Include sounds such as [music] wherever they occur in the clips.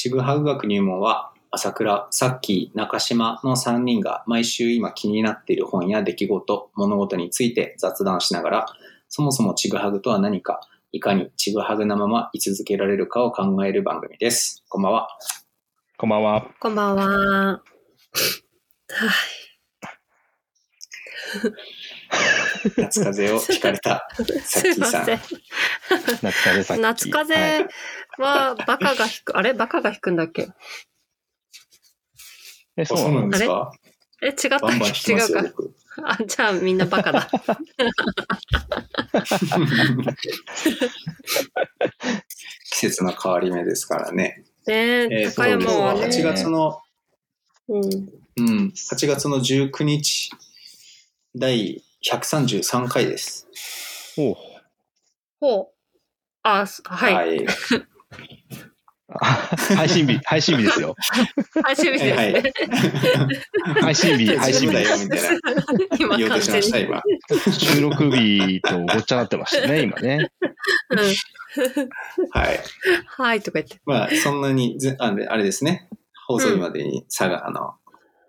ちぐはぐ学入門は、朝倉、さっき、中島の3人が毎週今気になっている本や出来事、物事について雑談しながら、そもそもちぐはぐとは何か、いかにちぐはぐなまま居続けられるかを考える番組です。こんばんは。こんばんは。こんばんは。はい。夏風邪をひかれた [laughs] さっきさん。ません。夏風さっき。夏風はい邪はバカが引く、あれ？バカが引くんだっけ？え、あそうなんですか？え、違ったっバンバン引きけ違うか。あ、じゃあみんなバカだ。季節の変わり目ですからね。ねえ、えー高山は今ね。日は8月の、うん。うん、8月の19日、第133回です。おうほう。あ、すはい。い。あ [laughs] 配信日、配信日ですよ。[laughs] 配信日ですはい [laughs] ね。配信日、配信日だ。よ、みたいな。今言おうとしました、に。今。収録日とごっちゃなってましたね、今ね。うんはい。はいとか言って。まあ、そんなにず、あれあれですね。放送日までに差が、あの、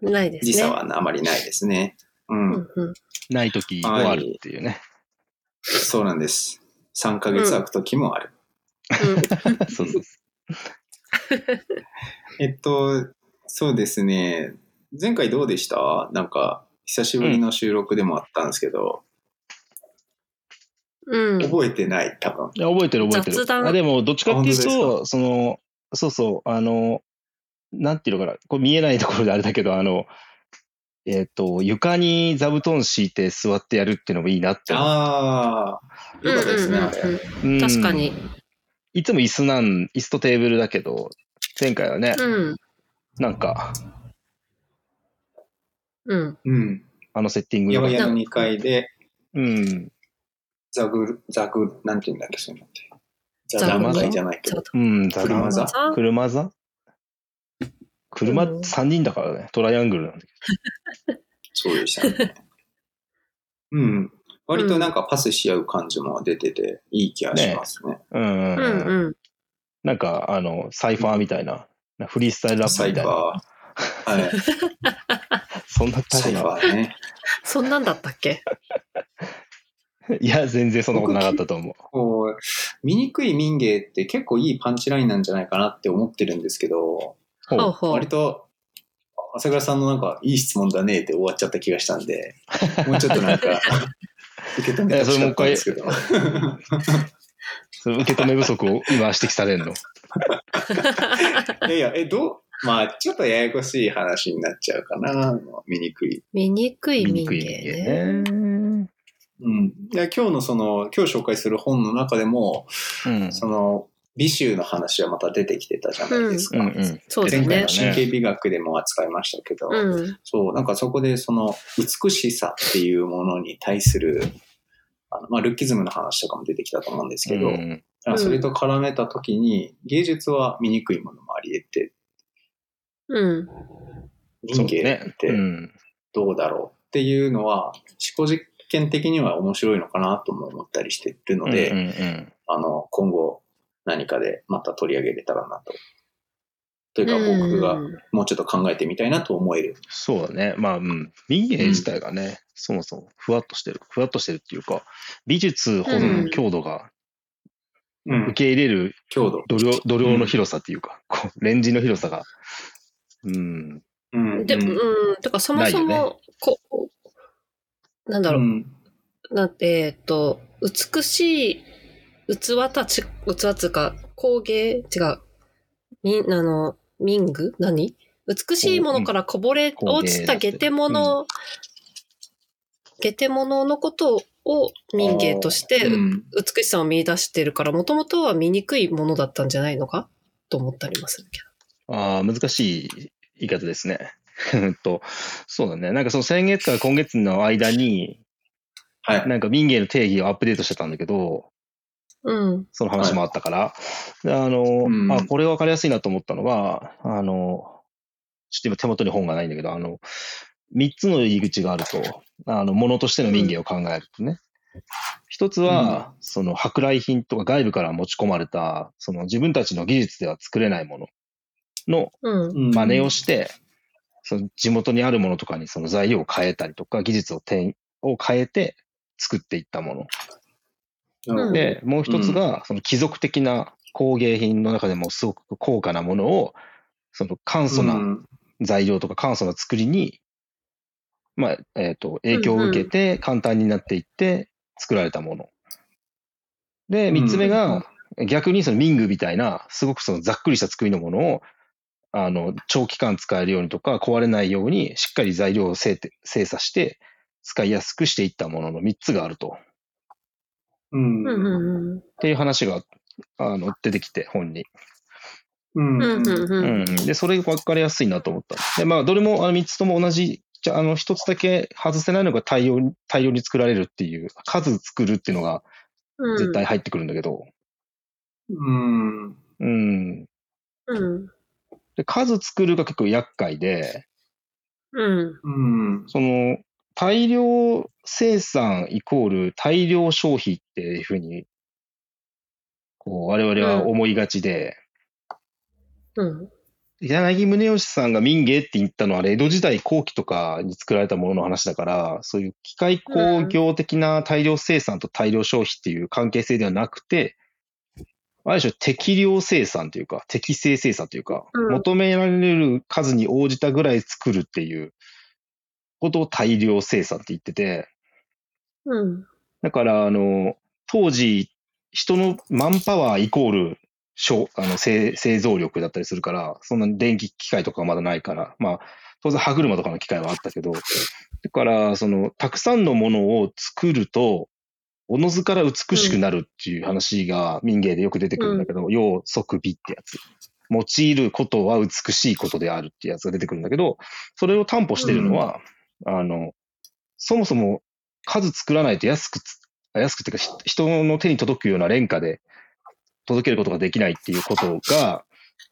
ないですね。時差はあまりないですね。うん。ない時もあるっていうね。そうなんです。3ヶ月空く時もある。[laughs] そうそう。[laughs] えっと、そうですね。前回どうでした？なんか、久しぶりの収録でもあったんですけど、うん。うん。覚えてない、多分。いや覚えてる覚えてる雑。談あでも、どっちかっていうと、その、そうそう、あの、なんていうのかな、これ見えないところであれだけど、あの、えっ、と、床に座布団敷いて座ってやるっていうのもいいなって思う。ああ、よかったですね、うんあれ。うんうんうん確かに。いつも椅子なん、椅子とテーブルだけど、前回はね、うん。なんか、うん。うん。あのセッティングが山屋の2階で、うん、ザグル、ザグル、なんて言うんだっけ、そういうのって。ザザダグルム会じゃないけど。うん、ザ車座座車座車うん3人だからね、トライアングルなんだけそうでしたね。[laughs] うん。割となんかパスし合う感じも出てて、いい気がしますね。ど。うん、うんうんうんうん。なんか、あの、サイファーみたいな、フリースタイルラップみたいな。はい。[laughs] そんなサイ大変なバーね。そんなんだったっけ？[laughs] いや、全然そんなことなかったと思う。こう、醜い民芸って結構いいパンチラインなんじゃないかなって思ってるんですけど、ほうほう割。と、朝倉さんのなんか、いい質問だねって終わっちゃった気がしたんで、[laughs] もうちょっとなんか、[laughs] 受け止めてほしかったんですけど。[laughs] その受け止め不足を今指摘されるの？いやいや、え、どう？まあ、ちょっとややこしい話になっちゃうかな、醜い。醜い民醜い芸人ね。間ね。うん。いや、今日のその、今日紹介する本の中でも、うん。その、美醜の話はまた出てきてたじゃないですか。うんうん。そうだね前回の。神経美学でも扱いましたけど、うん。そう、なんかそこでその美しさっていうものに対する、あのまあ、ルッキズムの話とかも出てきたと思うんですけど、うんそれと絡めたときに、芸術は醜いものもあり得て、うん。人芸ねってうん。どうだろうっていうのは、思考実験的には面白いのかなとも思ったりしてるので、うんうんあの、今後何かでまた取り上げれたらなと。というか僕がうんもうちょっと考えてみたいなと思える。そうだね。まあ、うん。民芸自体がね、そもそもふわっとしてる。ふわっとしてるっていうか、美術ほどの強度がうん受。け入れる強度。度量度量の広さっていうか、こうレンジの広さが、うん。うん。で、ううんん。てか、そもそも、こう、なんだろう。うんなんて、えっと、美しい器たち、器つうか、工芸、違う。みん、あの、民具？何？美しいものからこぼれ落ちた下手物、下手物のことを民芸としてうん美しさを見出してるから、もともとは醜いものだったんじゃないのか？と思ったりもするけああ、難しい言い方ですね。[laughs] うんと、そうだね。なんかその先月から今月の間に、はい。なんか民芸の定義をアップデートしてたんだけど、ど。うん。その話もあったから、であの、うんあ、これ分かりやすいなと思ったのは、あの、ちょっと今手元に本がないんだけど、あの、三つの入り口があると、あの、ものとしての民芸を考えるとね。一つは、その、舶来品とか外部から持ち込まれた、その自分たちの技術では作れないもの。のうん。うん真似をして、その地元にあるものとかにその材料を変えたりとか、技術を転を変えて作っていったもの。うん。で、もう一つが、その貴族的な工芸品の中でもすごく高価なものを、その簡素うなん。材料とか簡素な作りに、まあ、えっ、と、影響を受けて簡単になっていって作られたもの。で、三つ目が、逆にそのミングみたいな、すごくそのざっくりした作りのものを、あの、長期間使えるようにとか、壊れないように、しっかり材料を精査して、使いやすくしていったものの3つがあると。うんうんうんうん。っていう話が、あの、出てきて、本に。うんうんうんううん。ん。で、それが分かりやすいなと思った。で、まあ、どれも、あの、3つとも同じ、じゃあ、あの、1つだけ外せないのが大量に、大量に作られるっていう、数作るっていうのがうん絶対入ってくるんだけど、うんうん。うん。で、数作るが結構厄介で、うん。うんその、大量生産イコール大量消費っていうふうに、こう、我々は思いがちで、うん。柳宗悦さんが民芸って言ったのは、あれ、江戸時代後期とかに作られたものの話だから、そういう機械工業的な大量生産と大量消費っていう関係性ではなくて、ある種適量生産というか、適正生産というか、うん求められる数に応じたぐらい作るっていうことを大量生産って言ってて、うん。だから、あの、当時、人のマンパワーイコール、小あの製製造力だったりするから、そんな電気機械とかはまだないから、まあ、当然歯車とかの機械はあったけど、だから、その、たくさんのものを作ると、おのずから美しくなるっていう話が民芸でよく出てくるんだけど、要即美ってやつ。用いることは美しいことであるっていうやつが出てくるんだけど、それを担保してるのは、あの、そもそも数作らないと安くつ、安くっていうか、ひ人の手に届くような廉価で届けることができないっていうことが、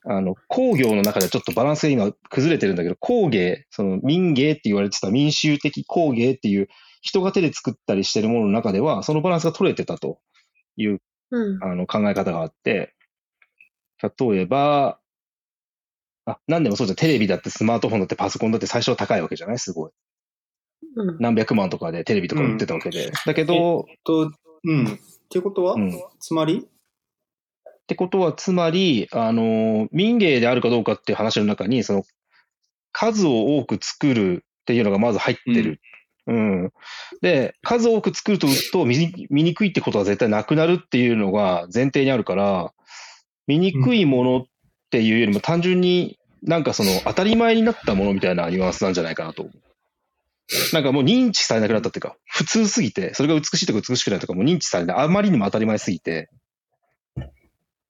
あの、工業の中でちょっとバランスが今崩れてるんだけど、工芸、その民芸って言われてた民衆的工芸っていう人が手で作ったりしてるものの中では、そのバランスが取れてたといううん。あの考え方があって、例えば、あ、何でもそうじゃん。テレビだってスマートフォンだってパソコンだって最初は高いわけじゃない？すごい。うん。何百万とかでテレビとか売ってたわけで。だけど、と、うん。っていうことは、うんつまり？ってことは、つまり、あの、民芸であるかどうかっていう話の中に、その、数を多く作るっていうのがまず入ってる。うん。で、数多く作るとと見に見にくいってことは絶対なくなるっていうのが前提にあるから、見にくいものっていうよりも単純になんかその当たり前になったものみたいなニュアンスなんじゃないかなと思う。なんかもう認知されなくなったっていうか、普通すぎて、それが美しいとか美しくないとかもう認知されない。あまりにも当たり前すぎて、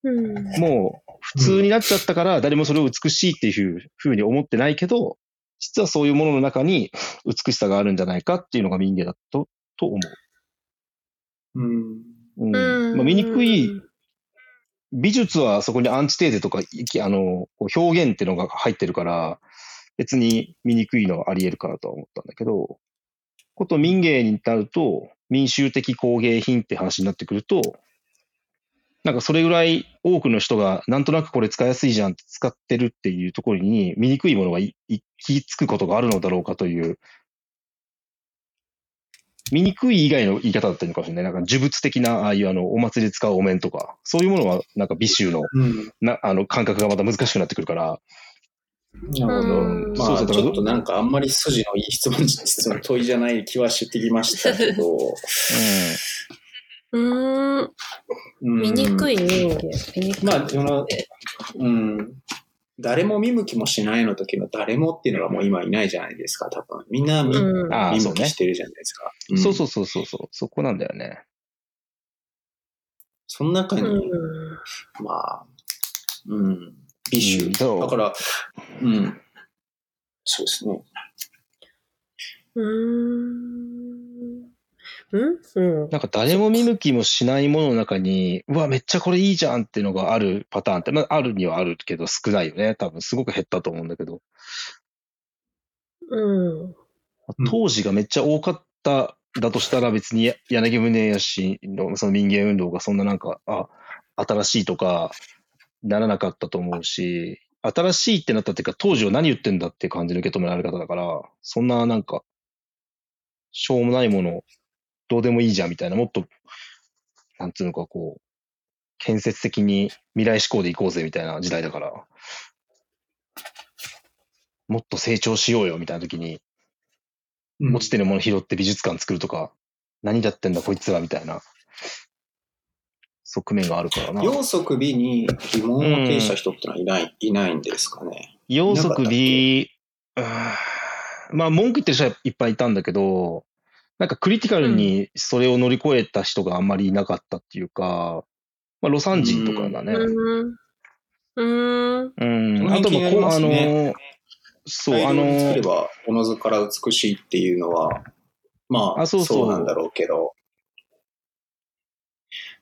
うん。もう普通になっちゃったから、誰もそれを美しいっていうふうに思ってないけど、実はそういうものの中に美しさがあるんじゃないかっていうのが民芸だと、と思うん。う。うん。うん。まあ、醜い、美術はそこにアンチテーゼとか、いきあの、こう表現っていうのが入ってるから、別に醜いのはあり得るかなとは思ったんだけど、こと民芸になると、民衆的工芸品って話になってくると、なんかそれぐらい多くの人がなんとなくこれ使いやすいじゃんって使ってるっていうところに醜いものが行き着くことがあるのだろうかという、醜い以外の言い方だったのかもしれない？なんか呪物的な、ああいうあの、お祭りで使うお面とか、そういうものはなんか美醜のうん。なあの感覚がまた難しくなってくるから、なるほど。うんまあ、そうそうだからちょっとなんかあんまり筋のいい質問、質問問いじゃない気はしてきましたけど。[laughs] うーん。うん醜い人間。まあ、その、うん。誰も見向きもしないの時の誰もっていうのがもう今いないじゃないですか、多分。みんな見,、見。向きしてるじゃないですか。そううんそうそうそうそう、そこなんだよね。その中に、うん。まあ、うん、美酒。うんそうだから、うん。そうですね。うーん。うん？うん。なんか誰も見向きもしないものの中に、うわ、めっちゃこれいいじゃんっていうのがあるパターンって、まあ、あるにはあるけど少ないよね。多分すごく減ったと思うんだけど、うん。うん当時がめっちゃ多かっただとしたら別に柳宗悦のその民芸運動がそんななんか、あ、新しいとかならなかったと思うし、新しいってなったっていうか、当時は何言ってんだって感じの受け止められ方だから、そんななんか、しょうもないもの、どうでもいいじゃんみたいな、もっと、なんつうのかこう、建設的に未来志向でいこうぜみたいな時代だから、もっと成長しようよみたいな時に、うん。落ちてるもの拾って美術館作るとか、何やってんだこいつらみたいな、側面があるからな。要則 B に疑問を呈した人ってのはいない、いないんですかね。要則いなかったっ B、うーんまあ文句言ってる人はいっぱいいたんだけど、なんかクリティカルにそれを乗り越えた人があんまりいなかったっていうか、まあロサン人とかだね。うん。うん。うん。あともこう、あの、そう、大あの作れ、ば、おのずから美しいっていうのは、まあ、あそうそうなんだろうけど、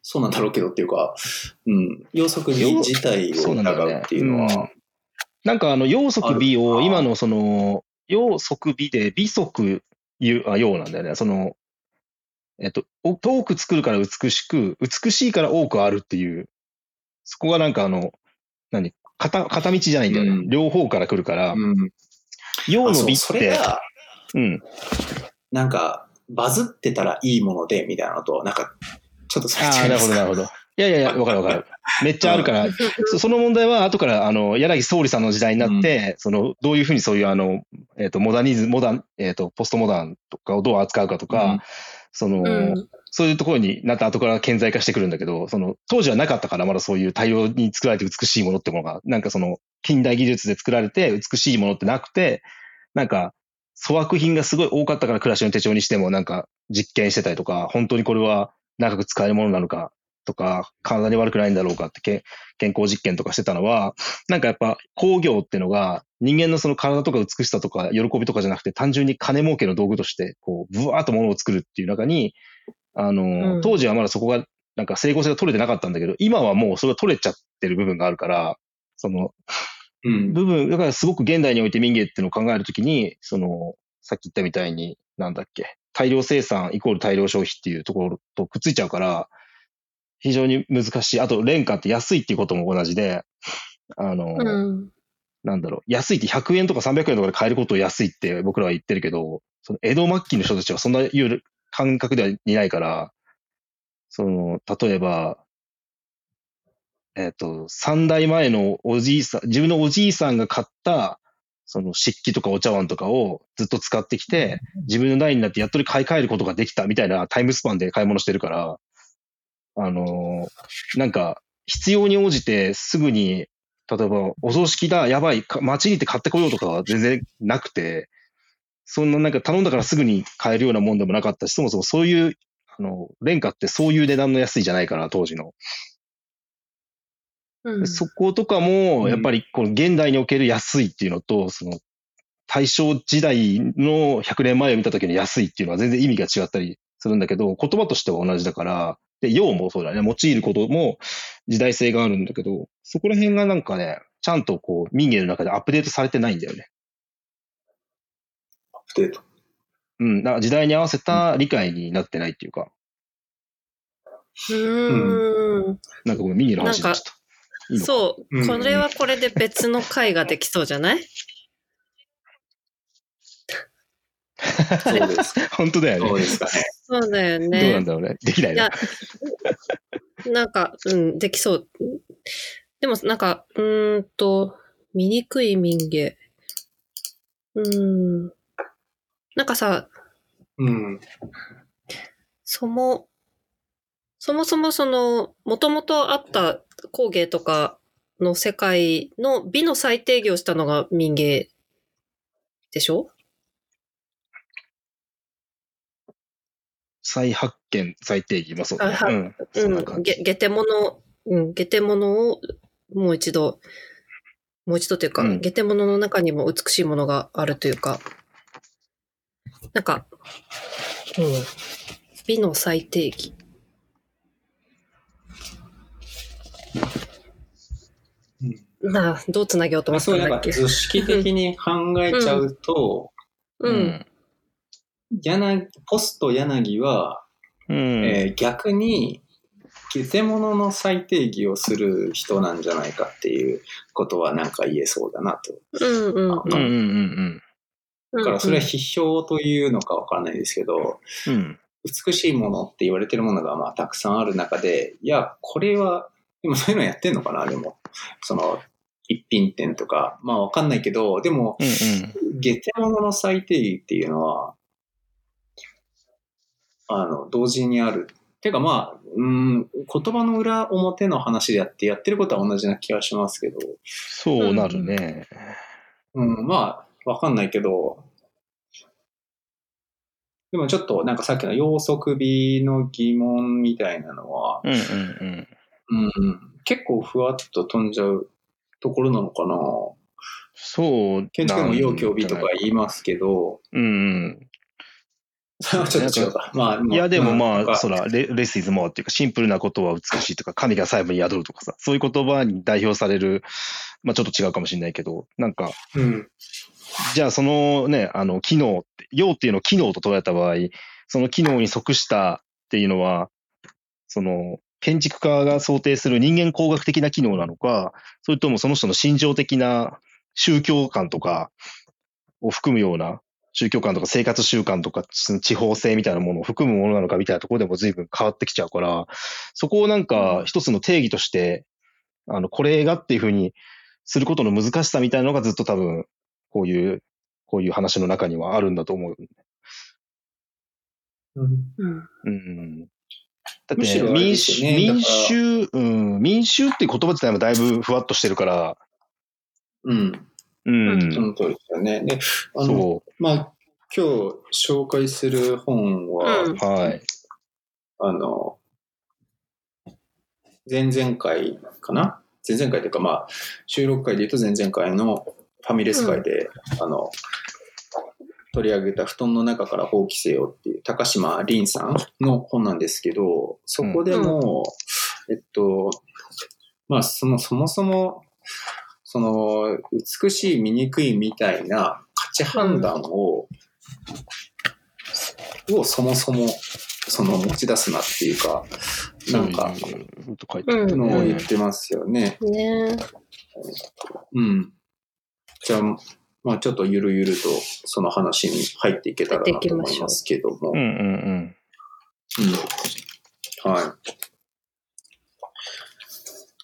そうなんだろうけどっていうか、うん、要則 B 要自体を疑うっていうのは、うん。なんかあの、要則 B を今のその、要則 B で美則あ、要なんだよね。その、えっと、お多く作るから美しく、美しいから多くあるっていう、そこがなんかあの、何？片、片道じゃないんだよね。うん。両方から来るから、うん、要の美っあそれて、が、うん。なんか、バズってたらいいもので、みたいなのと、なんか、ちょっとああ、なるほど、なるほど。いやいやいや、[laughs] わかるわかる。めっちゃあるから、[laughs] そその問題は後から、あの、柳総理さんの時代になって、その、どういうふうにそういう、あの、えっ、と、モダニズム、モダン、えっ、と、ポストモダンとかをどう扱うかとか、うんその、うん。そういうところになった後から顕在化してくるんだけど、その、当時はなかったから、まだそういう大量に作られて美しいものってものが、なんかその、近代技術で作られて美しいものってなくて、なんか、粗悪品がすごい多かったから暮らしの手帳にしてもなんか実験してたりとか、本当にこれは長く使えるものなのかとか、体に悪くないんだろうかってけ健康実験とかしてたのは、なんかやっぱ工業っていうのが人間のその体とか美しさとか喜びとかじゃなくて単純に金儲けの道具として、こう、ブワーっと物を作るっていう中に、あの、うん当時はまだそこが、なんか整合性が取れてなかったんだけど、今はもうそれが取れちゃってる部分があるから、その、うん。部分、だからすごく現代において民芸っていうのを考えるときに、その、さっき言ったみたいに、なんだっけ、大量生産イコール大量消費っていうところとくっついちゃうから、非常に難しい。あと、廉価って安いっていうことも同じで、あの、うん。なんだろう、安いって100円とか300円とかで買えることを安いって僕らは言ってるけど、その江戸末期の人たちはそんないう感覚ではいないから、その、例えば、えっ、と、三代前のおじいさん、自分のおじいさんが買った、その漆器とかお茶碗とかをずっと使ってきて、自分の代になってやっと買い替えることができたみたいなタイムスパンで買い物してるから、あのーなんか、必要に応じてすぐに例えば、お葬式だ、やばい、か街に行って買ってこようとかは全然なくて、そんななんか頼んだからすぐに買えるようなもんでもなかったし、そもそもそういう、あの、廉価ってそういう値段の安いじゃないから、当時の。うん。そことかも、やっぱりこの現代における安いっていうのと、その、大正時代の100年前を見た時の安いっていうのは全然意味が違ったりするんだけど、言葉としては同じだから、で、用もそうだね、用いることも時代性があるんだけど、そこら辺がなんかね、ちゃんとこう民芸の中でアップデートされてないんだよね。アップデート。うん、だから時代に合わせた理解になってないっていうか、うーん。なんかごめん、民芸の話になっちゃった。そうう。んこれはこれで別の回ができそうじゃない？そうですか。本当だよね。そうですかね。そうだよどうね。なんだろうね。できないないや。なんか、うん、できそう。でも、なんか、うーんと、醜い民芸。うーん。なんかさ、うん。そも、そもそもその、もともとあった工芸とかの世界の美の最定義をしたのが民芸でしょ？再発見、再定義、まあそうだね。うん。げ、下手物、うん、下手物をもう一度、もう一度というか、うん。下手物の中にも美しいものがあるというか、なんか、うん、美の最定義。なあ、どうつなげようと思ったそうなんんだっけか図式的に考えちゃうと、うん。柳ポスト柳は、うん。えー逆にゲテモノの再定義をする人なんじゃないかっていうことはなんか言えそうだなと。うんうんうんうんうんだからそれは批評というのかわからないですけど、うん。うん。美しいものって言われてるものがまあたくさんある中で、いや、これは、でもそういうのやってんのかな、でも。その、一品店とか、まあわかんないけど、でも、うんうん。ゲテモノの最定義っていうのは、あの、同時にある。てかまあ、うん、言葉の裏表の話でやって、やってることは同じな気がしますけど、そうなるね。うん、まあ、わかんないけど、でもちょっとなんかさっきの要則美の疑問みたいなのは、うんうんうん。うん、結構ふわっと飛んじゃうところなのかな。そう。建築でも要強美とか言いますけど、うん [laughs] ちょっと違うか。まあ、いや、でもまあ、なんかそら、レレスイズモアっていうか、シンプルなことは美しいとか、神が細部に宿るとかさ、そういう言葉に代表される、まあちょっと違うかもしれないけど、なんか、うん、じゃあそのね、あの、機能って、用っていうのを機能と捉えた場合、その機能に即したっていうのは、その、建築家が想定する人間工学的な機能なのか、それともその人の心情的な宗教観とかを含むような、宗教観とか生活習慣とかその地方性みたいなものを含むものなのかみたいなところでも随分変わってきちゃうから、そこをなんか一つの定義として、あの、これがっていうふうにすることの難しさみたいなのがずっと多分、こういう、こういう話の中にはあるんだと思う。うんうんうん。だって、むしろあれで民衆、すよね民衆、うん、民衆っていう言葉自体もだいぶふわっとしてるから、うん、うん、その通りですよね。で、あの、そまあ、今日紹介する本は、うん。う、はい。あの、前々回かな？前々回というか、まあ、収録回で言うと前々回のファミレス会で、あの、取り上げた布団の中から放棄せよっていう高島凛さんの本なんですけど、そこでも、えっと、まあ、その、そもそも、その、美しい、醜いみたいな価値判断を、をそもそも、その持ち出すなっていうか、なんか、のを言ってますよね。ねうん。じゃあ、まあちょっとゆるゆるとその話に入っていけたらなと思いますけども。うんうんうん。うんはい。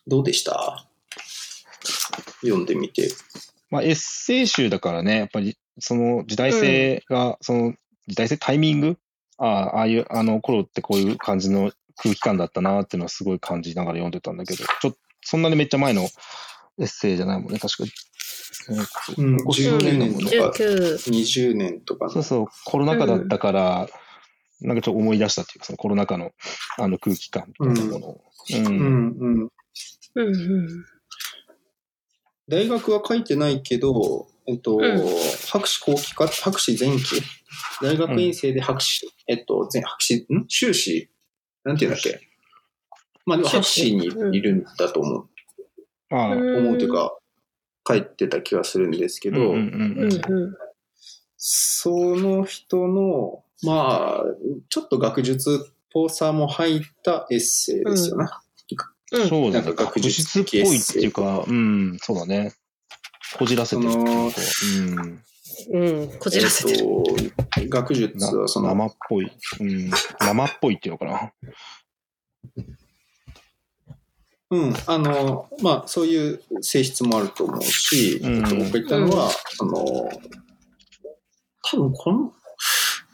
どうでした？読んでみて。まあ、エッセイ集だからね、やっぱりその時代性が、その時代性、タイミング？ああ、ああいう、あの頃ってこういう感じの空気感だったなっていうのはすごい感じながら読んでたんだけど、ちょっと、そんなにめっちゃ前のエッセイじゃないもんね、確かうん、ここ10年とか。19。20年とかの。そうそう、コロナ禍だったから、なんかちょっと思い出したっていうか、そのコロナ禍のあの空気感みたいなものを。うん。うん。うん。うん。うん。大学は書いてないけど、えっと、うん。博士後期か、博士前期？大学院生で博士、えっと、前博士、ん？修士？なんていうんだっけ？まあでも博士にいるんだと思う、ああ、うん。思うというか、書いてた気がするんですけど。その人の、まあ、ちょっと学術っぽさも入ったエッセイですよね。うん。そうだね。なんか学学術術っぽいっていうか、うん、そうだね。こじらせてるっていうかうん。うん。こじらせてる。えっと、学術なはその、生っぽい。うん。生っぽいっていうのかな。うん、あの、まあ、そういう性質もあると思うし、うんえっと僕が言ったのは、その、多分この、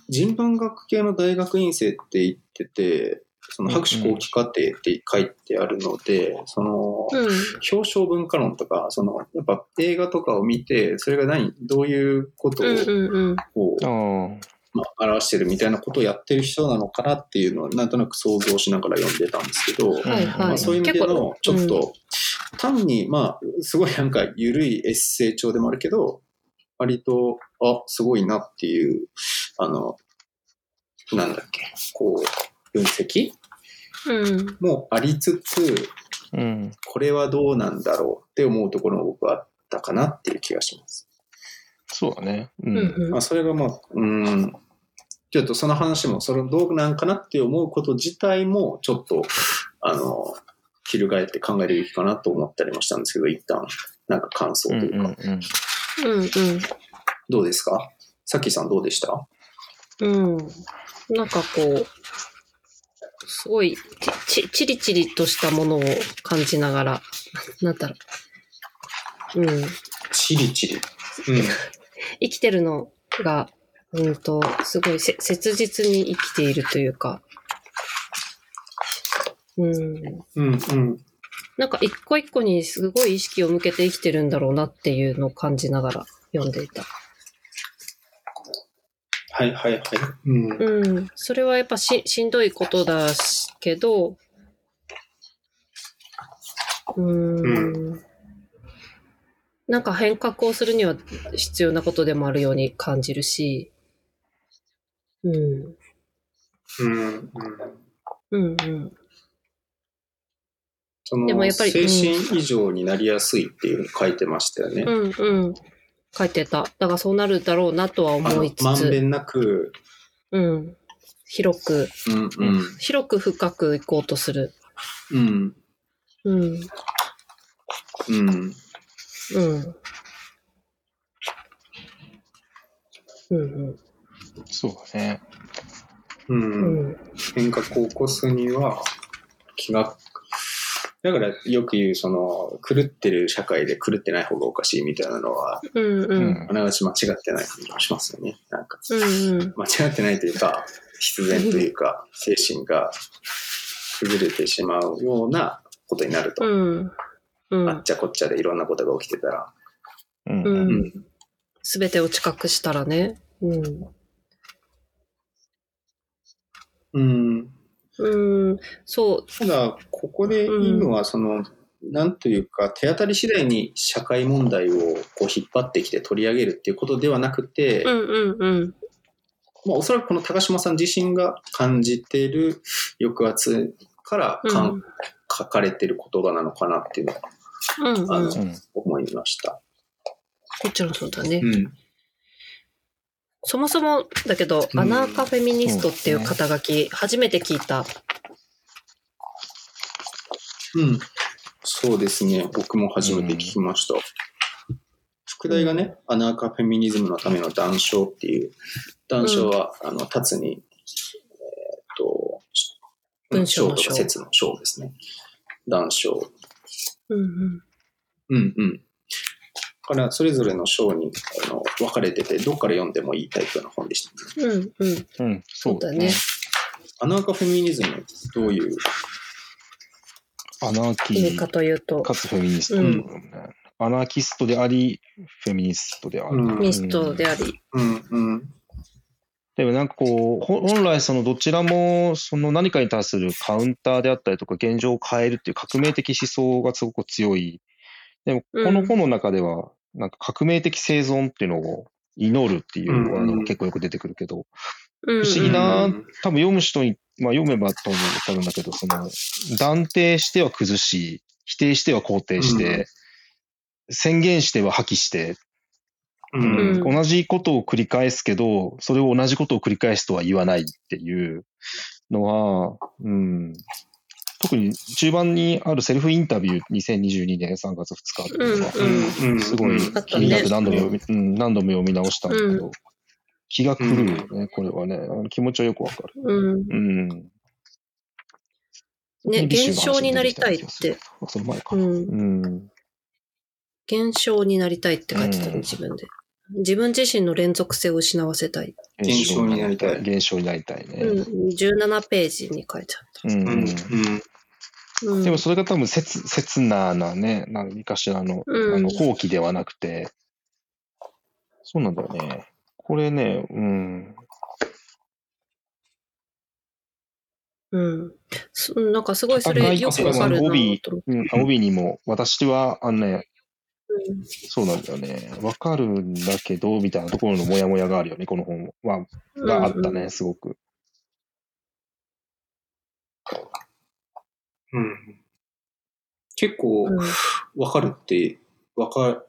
人文学系の大学院生って言ってて、その博士後期課程って書いてあるので、その、うん。表彰文化論とか、その、やっぱ映画とかを見て、それが何、どういうことをうんうんうん。こう、ああ。まあ、表してるみたいなことをやってる人なのかなっていうのをなんとなく想像しながら読んでたんですけど、はいはいまあ、そういう意味でのちょっと、単にまあすごいなんか緩いエッセイ調でもあるけど割とあすごいなっていうあのなんだっけこう分析うん。もありつつうん。これはどうなんだろうって思うところも僕はあったかなっていう気がします。そうだね。う。うんんうんまあ、それがまあ、うん、ちょっとその話も、それどうなんかなって思うこと自体も、ちょっと、あの、翻って考えるべきかなと思ったりもしたんですけど、一旦、なんか感想とうんいうか、うんうん。うんうん。どうですか？さっきさんどうでした？うん。なんかこう、すごいち、ち、チリチリとしたものを感じながら、なんだろう。うん。チリチリ。うん。[laughs] 生きてるのが、うんと、すごいせ切実に生きているというか、うん。うんうん。なんか一個一個にすごい意識を向けて生きてるんだろうなっていうのを感じながら読んでいた。はいはいはい。うん。うん。それはやっぱししんどいことだしけど、うーん。なんか変革をするには必要なことでもあるように感じるし、うん。うんうん。うんうん。そのでもやっぱり精神異常になりやすいっていうふうに書いてましたよね。うんうん。書いてた。だからそうなるだろうなとは思いつつ、まんべんなく、うん。広く、うんうん。広く深くいこうとする。うん。うん。うん。うん。うんうん。そうだね。う。うんん。変革を起こすには、気が、だからよく言う、その、狂ってる社会で狂ってない方がおかしいみたいなのは、うんううん。んあ。ながち間違ってない感じがしますよね。なんか、うんうん。間違ってないというか、必然というか、精神が崩れてしまうようなことになると、うん。うん。あっちゃこっちゃでいろんなことが起きてたら、うんううんん。すべてを知覚したらね。うん。うん。うん。そう。ただ、ここでいいのは、その、なんというか、手当たり次第に社会問題をこう引っ張ってきて取り上げるっていうことではなくて、うんうんうん。まあ、おそらくこの高島さん自身が感じている抑圧からかん、うん書かれている言葉なのかなっていうのはうんうん。あのうん思いました。もちろんそうだね。うん。そもそもだけど、うんアナーカフェミニストっていう肩書き、初めて聞いた。うん。そうですね。僕も初めて聞きました。副題がね、アナーカフェミニズムのための談笑っていう、談笑は、あの、立つに、えーっと、文章とか章説の章ですね。談笑。うんうん。うんうん。だから、それぞれの章にあの分かれてて、どっから読んでもいいタイプの本でした、ね。うんうん。うん、そうだね。アナーカフェミニズム、どういう、アナーキ意味かーというと、かつフェミニスト、うんアナーキストであり、フェミニストである。うんミストであり。うんうん、でもなんかこう、ほ本来そのどちらもその何かに対するカウンターであったりとか現状を変えるっていう革命的思想がすごく強い。でもこの本の中では、なんか革命的生存っていうのを祈るっていうワードが結構よく出てくるけど、不不思議なうん多分読む人に、まあ読めばと思うんだけど、その断定しては崩し、否定しては肯定して、宣言しては破棄して、うん。うん。同じことを繰り返すけど、それを同じことを繰り返すとは言わないっていうのは、うん、特に中盤にあるセルフインタビュー2022年3月2日っていうのが、うんうんすごい気になってね何度も読み、うん、何度も読み直したんだけど、う気が狂うよね、これはね。気持ちはよくわかる。うん。うん。ね、現象になりたいって。。あその前か。うん。うん。現象になりたいって書いてたね、うん自分で。自分自身の連続性を失わせたい。現象になりたい現象になりたいね。うん。17ページに書いてあっうんうんうんた。うん。でもそれが多分切、切ななね、何かしらの、うんあの、放棄ではなくて、そうなんだよね。これね、うん。うん。そなんかすごいそれよくわかるな帯と思っ [laughs] うん、帯にも、私は、あのね、て。そうなんだよね。わかるんだけど、みたいなところのモヤモヤがあるよね、この本は。うんがあったね、すごく。うん結構うん。分かるって、分かる。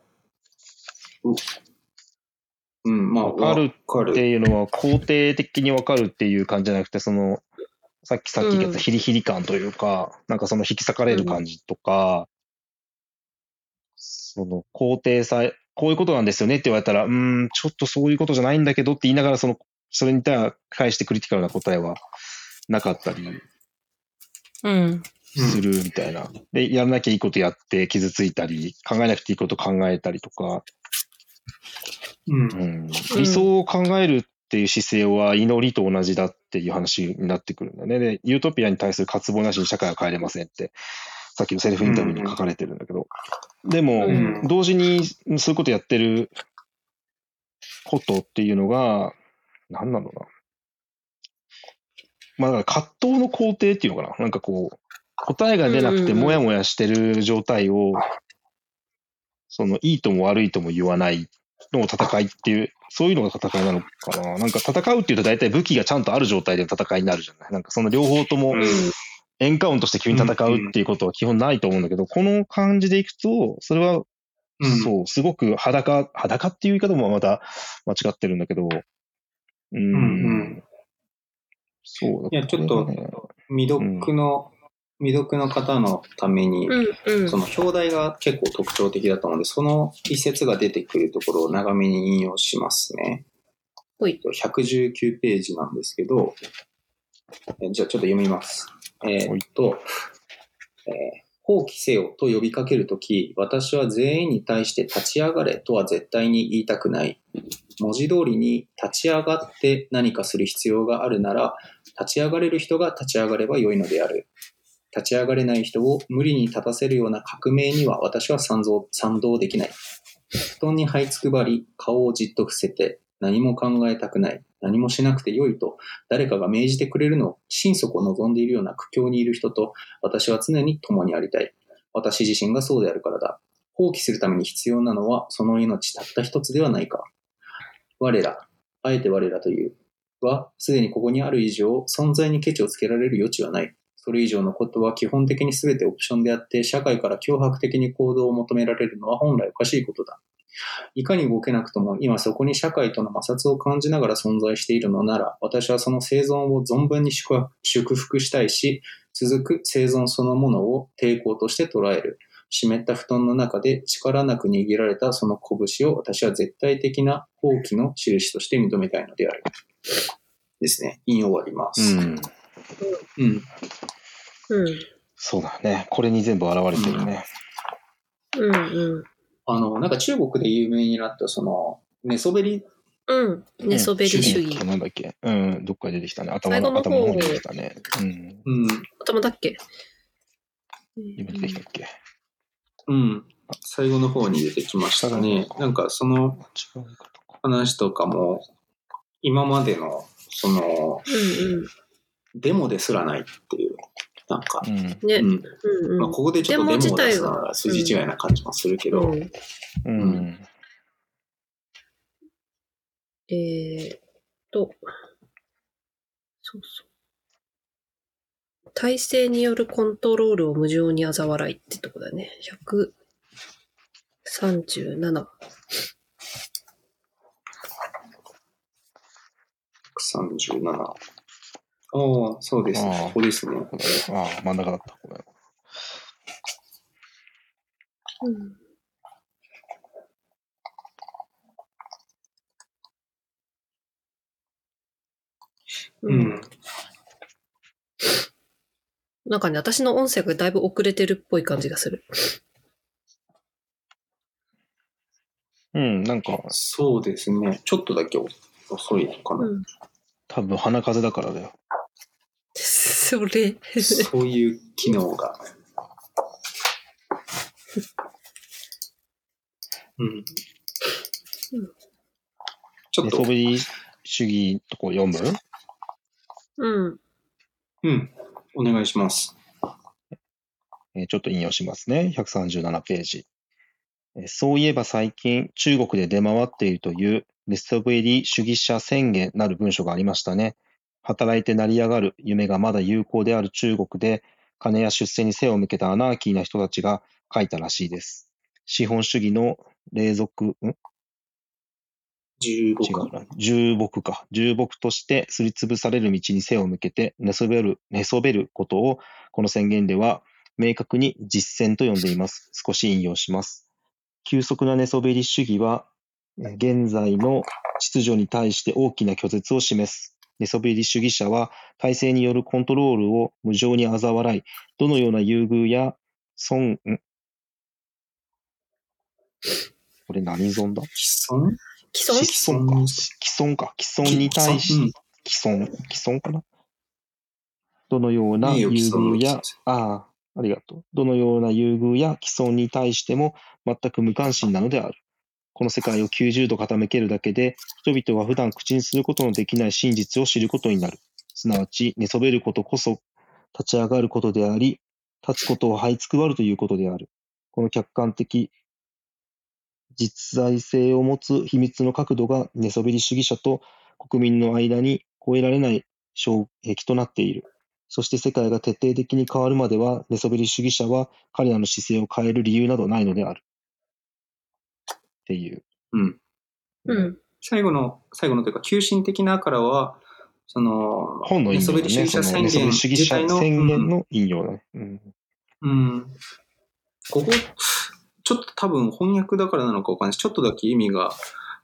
うん、まあ、わかるっていうのは肯定的にわかるっていう感じじゃなくて、その、さっきさっき言ったヒリヒリ感というか、なんかその引き裂かれる感じとか、その肯定され、こういうことなんですよねって言われたら、うーん、ちょっとそういうことじゃないんだけどって言いながら、その、それに対してクリティカルな答えはなかったりうん。するみたいな。で、やらなきゃいいことやって傷ついたり、考えなくていいこと考えたりとか、うんうん、理想を考えるっていう姿勢は祈りと同じだっていう話になってくるんだよね。で、ユートピアに対する渇望なしに社会は変えれませんって、さっきのセルフインタビューに書かれてるんだけど。でも、うん同時にそういうことやってることっていうのが、なんなのな。まあ、だから葛藤の工程っていうのかな。なんかこう、答えが出なくてもやもやしてる状態を、その、いいとも悪いとも言わないの戦いっていう、そういうのが戦いなのかな。なんか戦うっていうと大体武器がちゃんとある状態での戦いになるじゃない。なんかその両方ともうんエンカウントして急に戦うっていうことは基本ないと思うんだけど、この感じでいくと、それは、うんそう、すごく裸、裸っていう言い方もまた間違ってるんだけど、うーん。うんうんそうだいやちょっと未読の、未読の方のために、うん。うんそ。の表題が結構特徴的だと思うので、その一節が出てくるところを長めに引用しますね。ほい。119ページなんですけど、えじゃあちょっと読みます。えーっと、えー放棄せよと呼びかけるとき、私は全員に対して立ち上がれとは絶対に言いたくない。文字通りに立ち上がって何かする必要があるなら、立ち上がれる人が立ち上がればよいのである。立ち上がれない人を無理に立たせるような革命には私は賛同賛同できない。布団に這いつくばり、顔をじっと伏せて、何も考えたくない。何もしなくてよいと、誰かが命じてくれるのを心底望んでいるような苦境にいる人と、私は常に共にありたい。私自身がそうであるからだ。放棄するために必要なのは、その命たった一つではないか。我ら、あえて我らという、は、すでにここにある以上、存在にケチをつけられる余地はない。それ以上のことは基本的に全てオプションであって、社会から脅迫的に行動を求められるのは本来おかしいことだ。いかに動けなくとも今そこに社会との摩擦を感じながら存在しているのなら、私はその生存を存分に祝福したいし、続く生存そのものを抵抗として捉える。湿った布団の中で力なく握られたその拳を私は絶対的な放棄の印として認めたいのである。ですね。引用終わります。うん。うん。うん。そうだね。これに全部現れてるね。うん。うん。あの、なんか中国で有名になったその、寝そべり、うん。寝そべり主義。なんだっけ？うん、どっかで出てきたね。頭の、最後の方頭の方に出てきたね。うん。うん、頭だっけ？今出てきたっけ？うん。最後の方に出てきましたね。なんかその違うか話とかも、今までの、その、うんデモですらないっていう、なんか。ね。うん。うんうん。まあ、ここでちょっとデモを出すのは筋違いな感じもするけど、うんうん。えーっと、そうそう。体制によるコントロールを無情に嘲笑いってとこだね。137。137。ああ、そうですね。ああここですね。ああ、真ん中だった。ごめん。うん。ううんん。なんかね、私の音声がだいぶ遅れてるっぽい感じがする。うん、なんか、そうですね。ちょっとだけ遅いのかな。うん。多分鼻風邪だからだよ。それ。そういう機能が。うん。ちょっと寝そ、べり主義とこ読む？うん。うん。お願いします。えーちょっと引用しますね。137ページ。えーそういえば最近、中国で出回っているという寝そべり主義者宣言なる文書がありましたね。働いて成り上がる夢がまだ有効である中国で、金や出世に背を向けたアナーキーな人たちが書いたらしいです。資本主義の隷属、ん？重違木。重木か。重木としてすりつぶされる道に背を向けて寝そべる、寝そべることを、この宣言では明確に実践と呼んでいます。少し引用します。急速な寝そべり主義は、え現在の秩序に対して大きな拒絶を示す。寝そべり主義者は、体制によるコントロールを無情に嘲笑い、どのような優遇や損、ん？これ何損だ？既存？既存？既存？か。既存か。既存に対し、うん既存、既存かな？どのような優遇やああ、ありがとう。どのような優遇や既存に対しても全く無関心なのである。この世界を90度傾けるだけで、人々は普段口にすることのできない真実を知ることになる。すなわち、寝そべることこそ立ち上がることであり、立つことを這いつくばるということである。この客観的実在性を持つ秘密の角度が寝そべり主義者と国民の間に越えられない障壁となっている。そして世界が徹底的に変わるまでは寝そべり主義者は彼らの姿勢を変える理由などないのである。っていう。うん。うん。最後の、最後のというか、急進的なからは、その、本の引用だね。寝そべり主義者宣言り主義者自体の、宣言の引用だね。うん。うん。うんここ、ちょっと多分翻訳だからなのかわかんないし、ちょっとだけ意味が、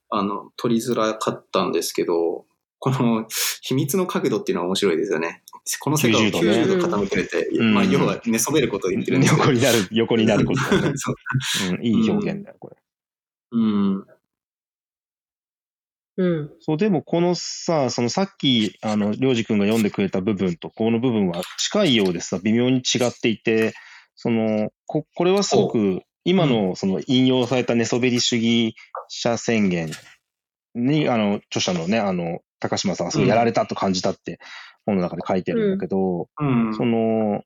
あの、取りづらかったんですけど、この秘密の角度っていうのは面白いですよね。この世界を90度ね90度傾けれて、うんまあ、要は寝そべることを言ってるんですけど [laughs] 横になる、横になることだね。[laughs] そううん、いい表現だよ。うん。うん。そう、でもこのさ、そのさっき、あの、りょうじくんが読んでくれた部分と、この部分は近いようでさ、微妙に違っていて、その、こ、これはすごく、今のその引用された寝そべり主義者宣言に、あの、著者のね、あの、高島さんがすごいやられたと感じたって、本の中で書いてるんだけど、うん。その、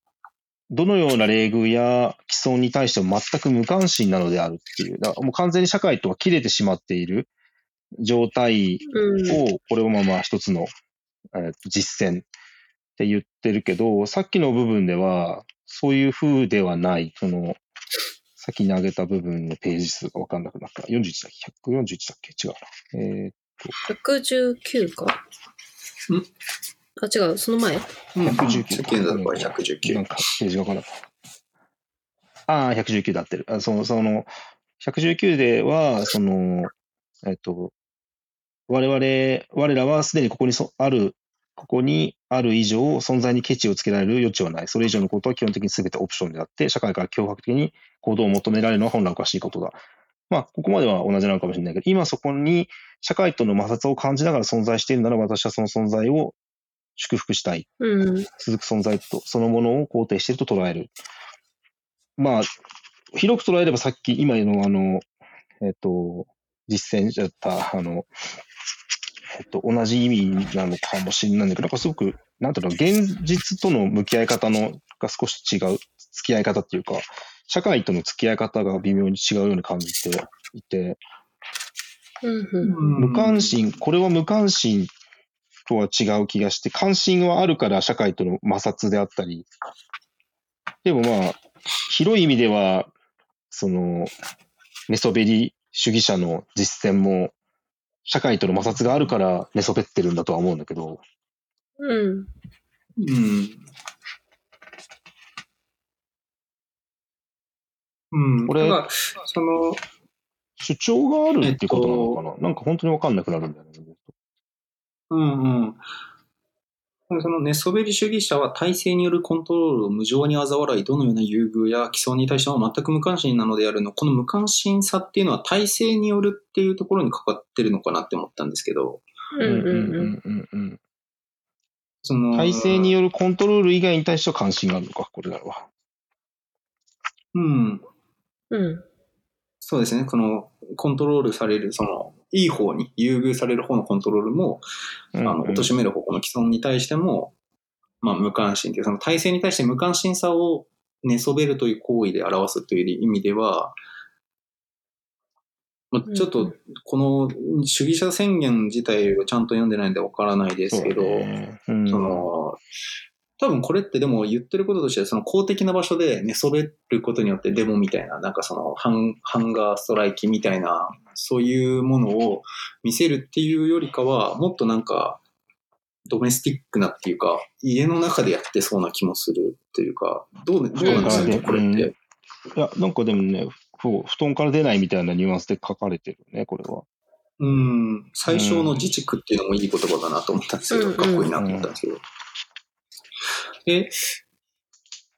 どのような礼遇や既存に対しても全く無関心なのであるっていう、だからもう完全に社会とは切れてしまっている状態うん。を、これをまあまあ一つの、えー実践って言ってるけど、さっきの部分では、そういう風ではない、その、さっきに挙げた部分のページ数がわかんなくなった。41だっけ ?141 だっけ？違うな。え119かん？あ、違う、その前？うん119世間だとこれー、な119ん。かページがわから。ああ、119だってる。あその、その、119では、その、えっと、我々、我らはすでにここにそある、ここにある以上、存在にケチをつけられる余地はない。それ以上のことは基本的に全てオプションであって、社会から脅迫的に行動を求められるのは本来おかしいことだ。まあ、ここまでは同じなのかもしれないけど、今そこに社会との摩擦を感じながら存在しているなら、私はその存在を祝福したい。うん。続く存在と、そのものを肯定していると捉える。まあ、広く捉えればさっき、今のあの、えっ、と、実践じゃった、あの、えっと、同じ意味なのかもしれないんだけど、なんかすごく、なんていうの、現実との向き合い方のが少し違う、付き合い方っていうか、社会との付き合い方が微妙に違うように感じていて、うん。うん。無関心、これは無関心とは違う気がして、関心はあるから社会との摩擦であったり、でもまあ、広い意味では、その、寝そべり主義者の実践も、社会との摩擦があるから寝そべってるんだとは思うんだけど、うん。うん。うん。これその、主張があるっていうことなのかな、なんか本当にわかんなくなるんだよね。うんうん。その寝そべり主義者は体制によるコントロールを無情に嘲笑い、どのような優遇や既存に対しても全く無関心なのであるの、この無関心さっていうのは体制によるっていうところにかかってるのかなって思ったんですけど、うん。うん。うん。うんうんその、体制によるコントロール以外に対しては関心があるのか、これだろうん。うん。そうですね。この、コントロールされる、その、いい方に、優遇される方のコントロールも、う。あの、貶める方向の既存に対しても、まあ、無関心っていう、その体制に対して無関心さを寝そべるという行為で表すという意味では、まあ、ちょっと、この主義者宣言自体をちゃんと読んでないんでわからないですけど、そうね。うん。その、多分これってでも言ってることとしてその公的な場所で寝そべることによってデモみたいな、なんかそのハンハンガーストライキみたいな、そういうものを見せるっていうよりかは、もっとなんか、ドメスティックなっていうか、家の中でやってそうな気もするっていうか、どう、どうなんですかね、うんこれって。いや、なんかでもね、布団から出ないみたいなニュアンスで書かれてるね、これは。うん、最小の自治区っていうのもいい言葉だなと思ったんですけど、うんかっこいいなと思ったんですけど。で、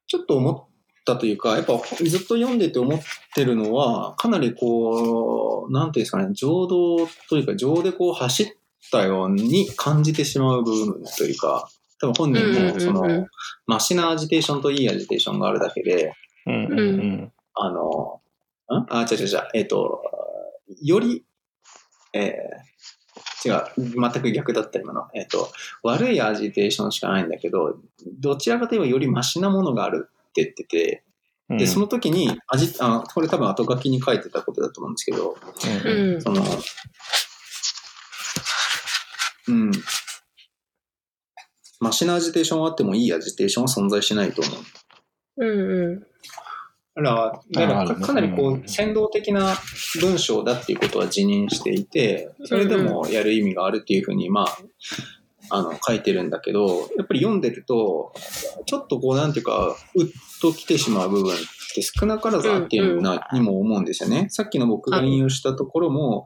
ちょっと思ったというか、やっぱずっと読んでて思ってるのは、かなりこう、なんていうんですかね、情動というか、情でこう走ったように感じてしまう部分というか、多分本人うんうんうんうん。もその、マシなアジテーションといいアジテーションがあるだけで、うんうんうん。あの、ん？あ、違う違う違う、えっ、と、より、えー、違う、全く逆だった今の。えっ、と、悪いアジテーションしかないんだけど、どちらかといえばよりマシなものがあるって言ってて、うんで、その時に、アジ、あ、これ多分後書きに書いてたことだと思うんですけど、うんうん。その、うん。マシなアジテーションはあってもいいアジテーションは存在しないと思う。うんうん。ら、だかなりこうんう、先導的な文章だっていうことは自認していて、それでもやる意味があるっていうふうに、まあ、あの、書いてるんだけど、やっぱり読んでると、ちょっとこう、なんていうか、うっと来てしまう部分って少なからずあっていうな、にも思うんですよね。さっきの僕が引用したところも、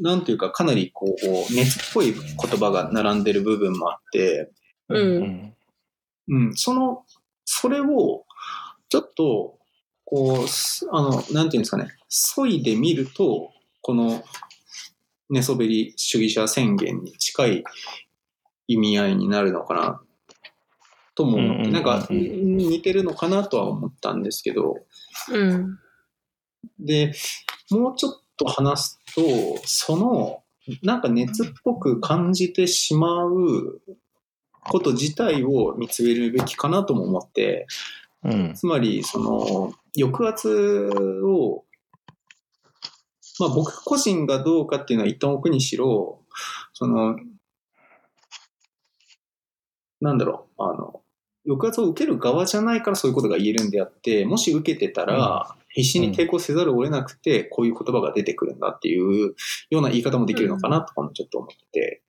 なんていうか、かなりこう、熱っぽい言葉が並んでる部分もあって、うん。うん、その、それを、ちょっと、こう、すあの、なんていうんですかね、削いでみると、この、寝そべり主義者宣言に近い意味合いになるのかな、ともなんか、似てるのかなとは思ったんですけど、うん。で、もうちょっと話すと、その、なんか熱っぽく感じてしまうこと自体を見つめるべきかなとも思って、うん。つまり、その、抑圧を、まあ僕個人がどうかっていうのは一旦置くにしろ、その、なんだろう、あの、抑圧を受ける側じゃないからそういうことが言えるんであって、もし受けてたら、必死に抵抗せざるを得なくて、こういう言葉が出てくるんだっていうような言い方もできるのかなとかもちょっと思って、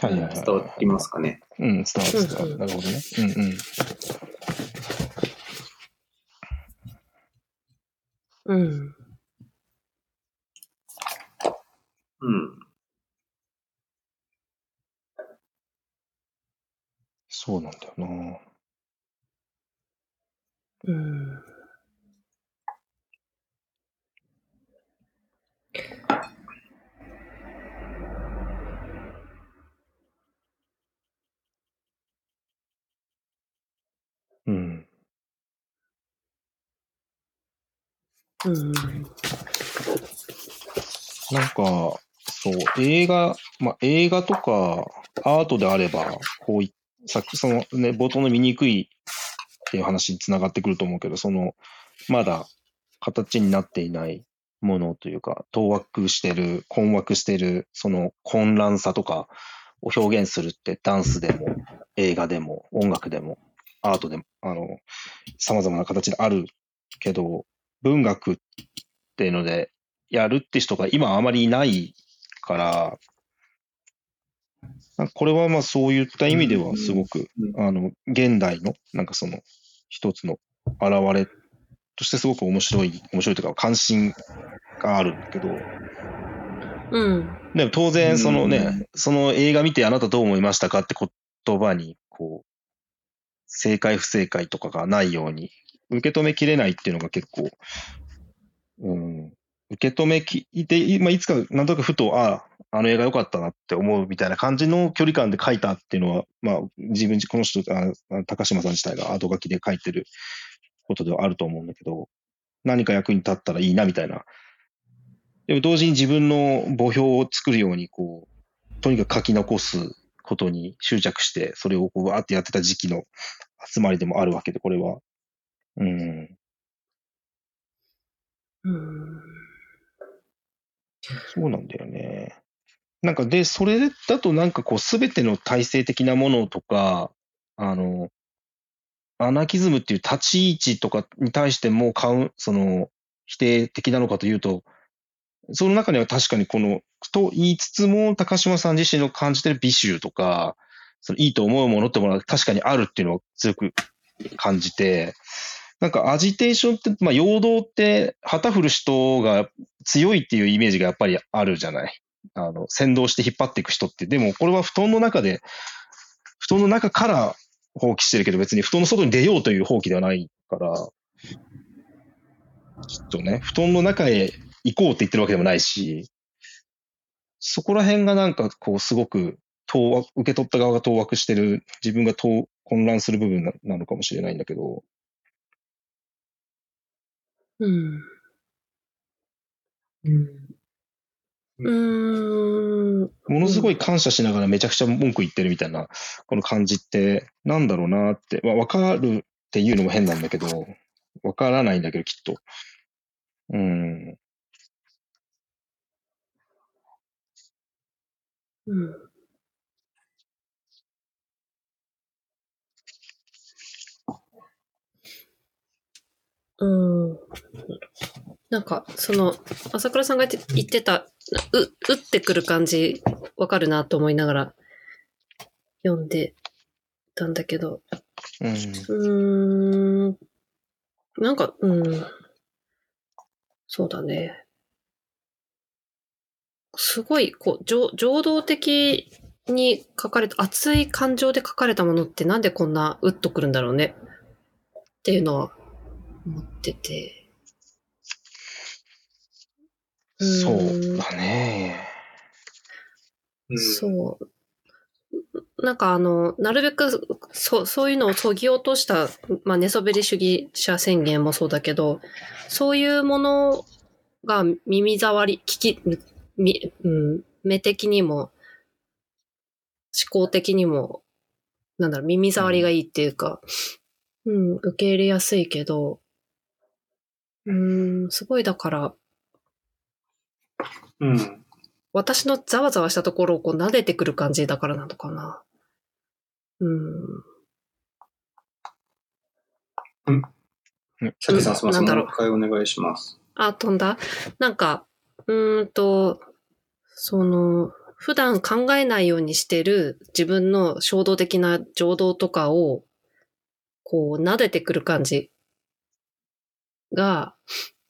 はいはいはい。伝わりますかね。うん、伝わる伝わる。なるほどね。うんうん。うん。うん。そうなんだよな。うん。うん。うん。なんか、そう、映画、まあ、映画とかアートであれば、こういさっきそのね、冒頭の見にくいっていう話につながってくると思うけど、その、まだ形になっていないものというか、当惑してる、困惑してる、その混乱さとかを表現するって、ダンスでも、映画でも、音楽でも、アートでも、あの、様々な形であるけど、文学っていうので、やるって人が今あまりいないから、これはまあそういった意味ではすごく、うん。あの、現代の、なんかその、一つの現れとしてすごく面白い、面白いというか関心があるんだけど、うん。でも当然そのね、うん。その映画見てあなたどう思いましたかって言葉に、こう、正解不正解とかがないように、受け止めきれないっていうのが結構、うん、受け止めきいて、まあ、いつかなんとなくふと、ああ、あの映画良かったなって思うみたいな感じの距離感で書いたっていうのは、まあ、自分、この人、あ高島さん自体が後書きで書いてることではあると思うんだけど、何か役に立ったらいいなみたいな。でも同時に自分の墓標を作るように、こう、とにかく書き残すことに執着して、それをこう、わーってやってた時期の集まりでもあるわけで、これは。うん。うん。そうなんだよね。なんかで、それだとなんかこう、すべての体制的なものとか、あの、アナキズムっていう立ち位置とかに対してもカウン、その、否定的なのかというと、その中には確かにこの、と言いつつも、高島さん自身の感じてる美醜とか、そのいいと思うものってものは確かにあるっていうのを強く感じて、なんかアジテーションって、まあ、陽動って旗振る人が強いっていうイメージがやっぱりあるじゃない。あの、先導して引っ張っていく人って。でも、これは布団の中で、布団の中から放棄してるけど、別に布団の外に出ようという放棄ではないから、きっとね、布団の中へ行こうって言ってるわけでもないし、そこら辺がなんかこうすごく当惑、受け取った側が当惑してる、自分が当混乱する部分なのかもしれないんだけど、うん。うーん。ものすごい感謝しながらめちゃくちゃ文句言ってるみたいな、この感じって、なんだろうなって、まあ、わかるっていうのも変なんだけど、わからないんだけど、きっと。うん。うん。うん。なんか、その、朝倉さんが言って言ってた、う、打ってくる感じ、わかるなと思いながら読んでたんだけど、うん。うーん。なんか、うん。そうだね。すごい、こう、情情動的に書かれた、熱い感情で書かれたものってなんでこんなうっとくるんだろうね。っていうのは思ってて。そうだね。うんそう。なんかあの、なるべく、そう、そういうのを削ぎ落とした、まあ寝そべり主義者宣言もそうだけど、そういうものが耳障り、聞き、み、うん、目的にも、思考的にも、なんだろう、耳障りがいいっていうか、うん、受け入れやすいけど、うん、すごいだから、うん。私のざわざわしたところをこう撫でてくる感じだからなのかな。うん。さきさん、すみません。もう一回お願いします。あ、飛んだなんか、うーんと、その、普段考えないようにしてる自分の衝動的な情動とかを、こう、撫でてくる感じが、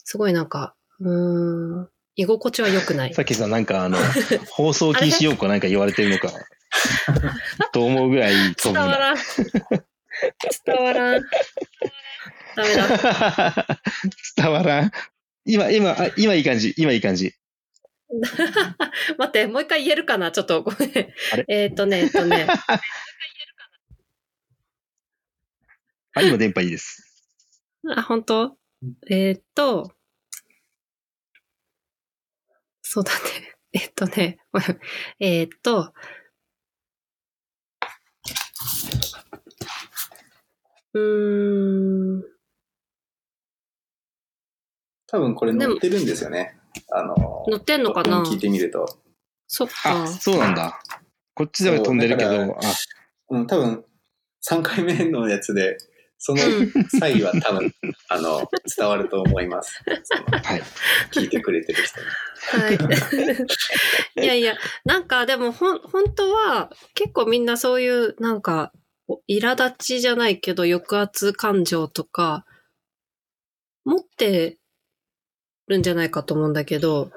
すごいなんか、うーん、居心地は良くないさ。っきさ、なんかあの、[laughs] 放送禁止用語なんか言われてるのか、と思うぐらい。伝わらん。伝わらん。ダメだ。伝わらん。今、今、あ今いい感じ。今いい感じ。[laughs] 待って、もう一回言えるかな？ちょっとごめん。えーっとね、えっとね。[laughs] あ、今電波いいです。あ、本当？えーっと、そうだね。えー [laughs] っとね、[laughs] えーっと、うーん、多分これ載ってるんですよね。あの、乗ってんのかな？聞いてみると。そっあ、か。そうなんだ。こっちでは飛んでるけど、あ、うん、多分3回目のやつで、その際は多分、[laughs] あの、伝わると思います。はい。聞いてくれてる人に。はい。[laughs] いやいや、なんかでもほん、本当は結構みんなそういうなんか、苛立ちじゃないけど抑圧感情とか、持ってるんじゃないかと思うんだけど、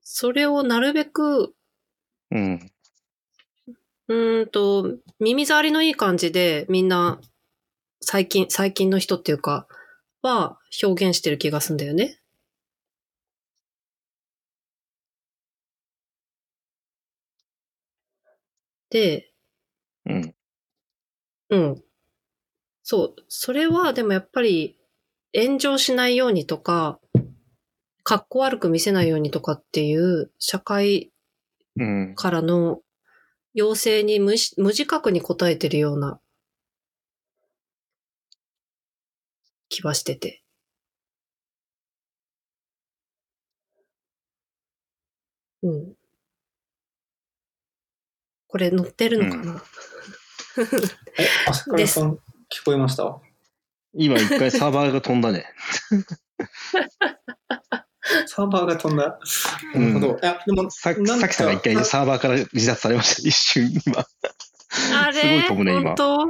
それをなるべく、うん。うーんと、耳障りのいい感じでみんな最近、最近の人っていうか、は表現してる気がするんだよね。で、うん。うん。そう。それはでもやっぱり炎上しないようにとか、格好悪く見せないようにとかっていう社会うん。からの要請に無自覚に応えてるような気はしてて。うん。これ載ってるのかな、[laughs] え、朝倉さん聞こえました？今一回サーバーが飛んだね。サーバーが飛んだ？うんなるほど。いや、でも、さなんかさきさんが一回サーバーから離脱されました。一瞬今。あれ？すごい飛ぶね今本当？うん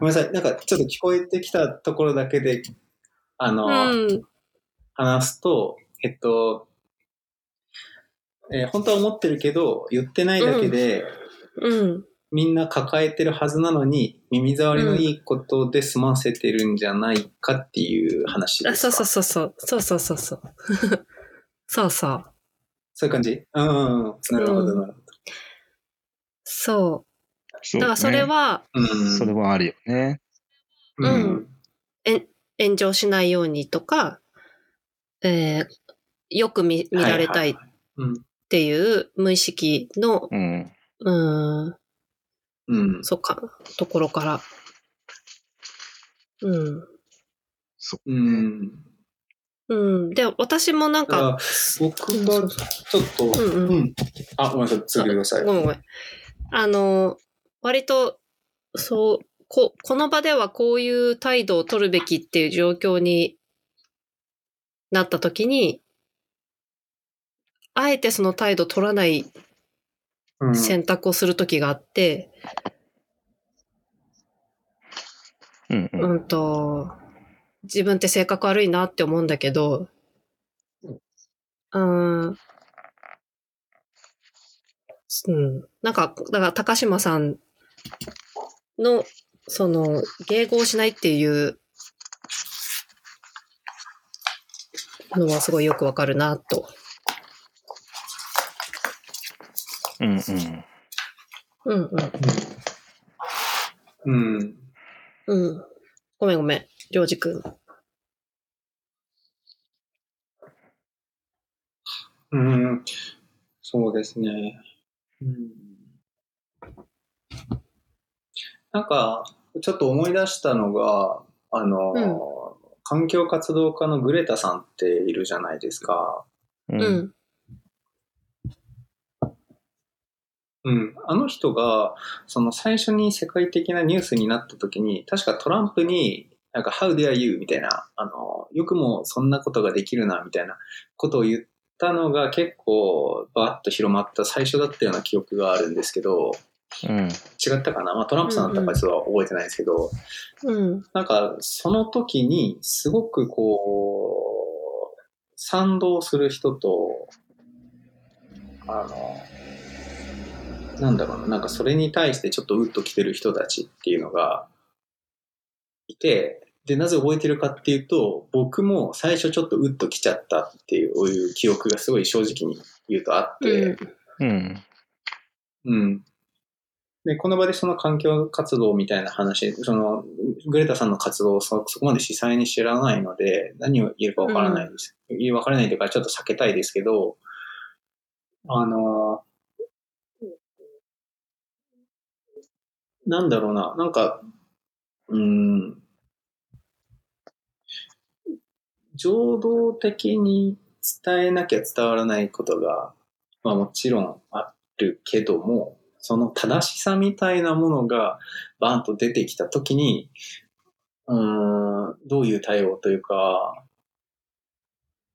ごめんなさい。なんかちょっと聞こえてきたところだけで、あの、うん。話すと、えっと、えー本当は思ってるけど、言ってないだけで、うん。みんな抱えてるはずなのに、耳障りのいいことで済ませてるんじゃないかっていう話であすか？そうそうそうそう。そうそうそうそう。[laughs] そうそう。そういう感じ？うんうんうん。なるほど、うんなるほそう。そうだからそれは、ど。うん。それはあるよね。うん。炎上しないようにとか、えーよく見見られたいっ。ていう無意識の、うん。うーん、うん。そっか、ところから。うん。うん。うん。で、私もなんか僕がちょっと、うんうんうん。あ、ごめんなさい。続けてください。ごめんごめん。あの、割と、そう、こ、この場ではこういう態度を取るべきっていう状況になった時に、あえてその態度を取らないうん選択をする時があって、うんうん。うんと、自分って性格悪いなって思うんだけど、うん、うん。なんか、だから高島さんの、その、迎合しないっていうのはすごいよくわかるなと。うんうん。うんうん。うん。うん。ごめんごめん。りょうじくん。うん。そうですね。うん。なんか、ちょっと思い出したのが、あの、うん環境活動家のグレタさんっているじゃないですか。う。うんん。うん。あの人が、その最初に世界的なニュースになった時に、確かトランプに、なんか、How dare you? みたいな、あの、よくもそんなことができるな、みたいなことを言ったのが結構バーッと広まった最初だったような記憶があるんですけど、うん。違ったかな？まあトランプさんだったかちょっと覚えてないですけど、うん。なんかその時にすごくこう、賛同する人と、あの、なんだろうな、なんかそれに対してちょっとウッと来てる人たちっていうのがいて、で、なぜ覚えてるかっていうと、僕も最初ちょっとウッと来ちゃったっていういう記憶がすごい正直に言うとあって、うん。うん。で、この場でその環境活動みたいな話、その、グレタさんの活動をそそこまで詳細に知らないので、何を言えるかわからないです。言わからないというか、ちょっと避けたいですけど、あの、なんだろうな、なんか、うん、情動的に伝えなきゃ伝わらないことが、まあもちろんあるけども、その正しさみたいなものがバーンと出てきたときに、うーん、どういう対応というか、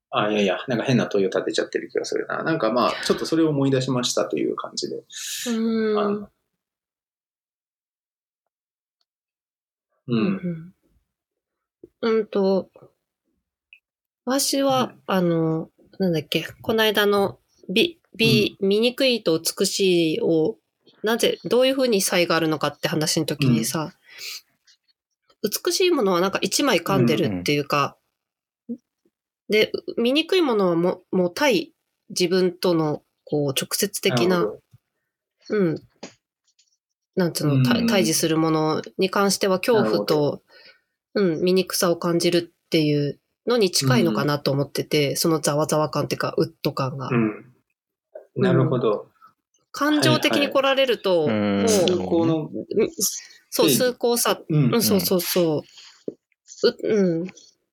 あ、いやいや、なんか変な問いを立てちゃってる気がするな。なんかまあ、ちょっとそれを思い出しましたという感じで。うん。う。うんん。うんと、私は、あの、なんだっけ、この間の美、美、醜いと美しいを、なぜ、どういうふうに差異があるのかって話の時にさ、美しいものはなんか一枚噛んでるっていうか、で、醜いものはももう対自分との、こう、直接的なうん。なんつうの、たうん対峙するものに関しては恐怖と、うん、醜さを感じるっていうのに近いのかなと思ってて、そのざわざわ感っていうか、ウッド感が。うん。なるほど。感情的に来られると、はいはいもう、そう、で崇高さ、うんうん、そうそうそう。ううん。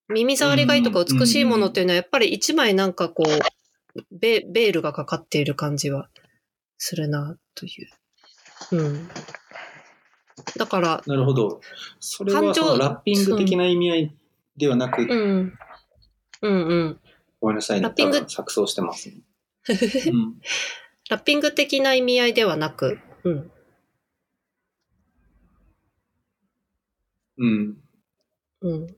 耳障りがいいとか美しいものっていうのは、やっぱり一枚なんかこう、ベベールがかかっている感じはするな、という。うん。だから、なるほど。それはラッピング的な意味合いではなく、うん。うんうん。ごめんなさいね。ラッピング錯綜してます、ね。[laughs] うん。ラッピング的な意味合いではなく、うん。うん。うん。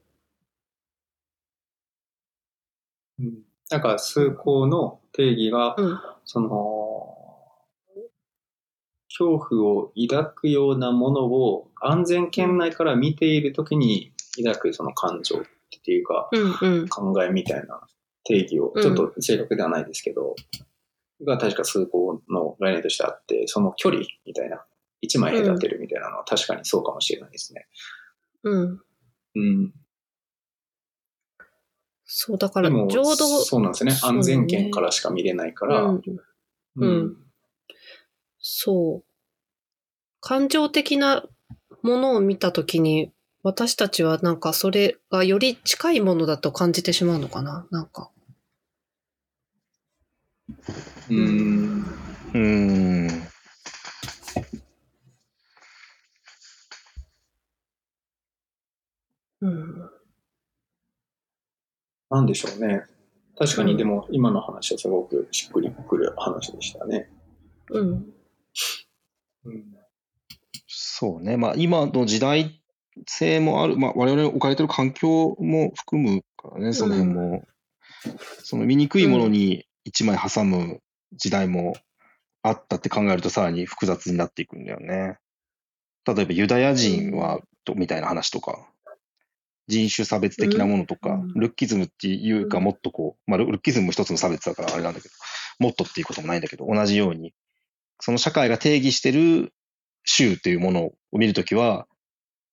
うんなんか、崇高の定義が、うん。その、恐怖を抱くようなものを安全圏内から見ているときに抱くその感情っていうか、うんうん。考えみたいな定義を、うんちょっと正確ではないですけど、が確か崇高の概念としてあって、その距離みたいな、一枚隔てるみたいなのは確かにそうかもしれないですね。うん。うん。そう、だから、ちょうど、そうなんですね安全圏からしか見れないから、うん、うんそう。感情的なものを見たときに、私たちはなんかそれがより近いものだと感じてしまうのかななんか。うん。うーん。うん。なんでしょうね。確かにでも今の話はすごくしっくりくる話でしたね。うん。うん。そうね。まあ、今の時代性もある。まあ、我々置かれてる環境も含むからね、その辺も。その醜いものに一枚挟む時代もあったって考えるとさらに複雑になっていくんだよね。例えばユダヤ人は、とみたいな話とか、人種差別的なものとか、うん。ルッキズムっていうかうん。もっとこう、まあルルッキズムも一つの差別だからあれなんだけど、もっとっていうこともないんだけど、同じように、その社会が定義してる州というものを見るときは、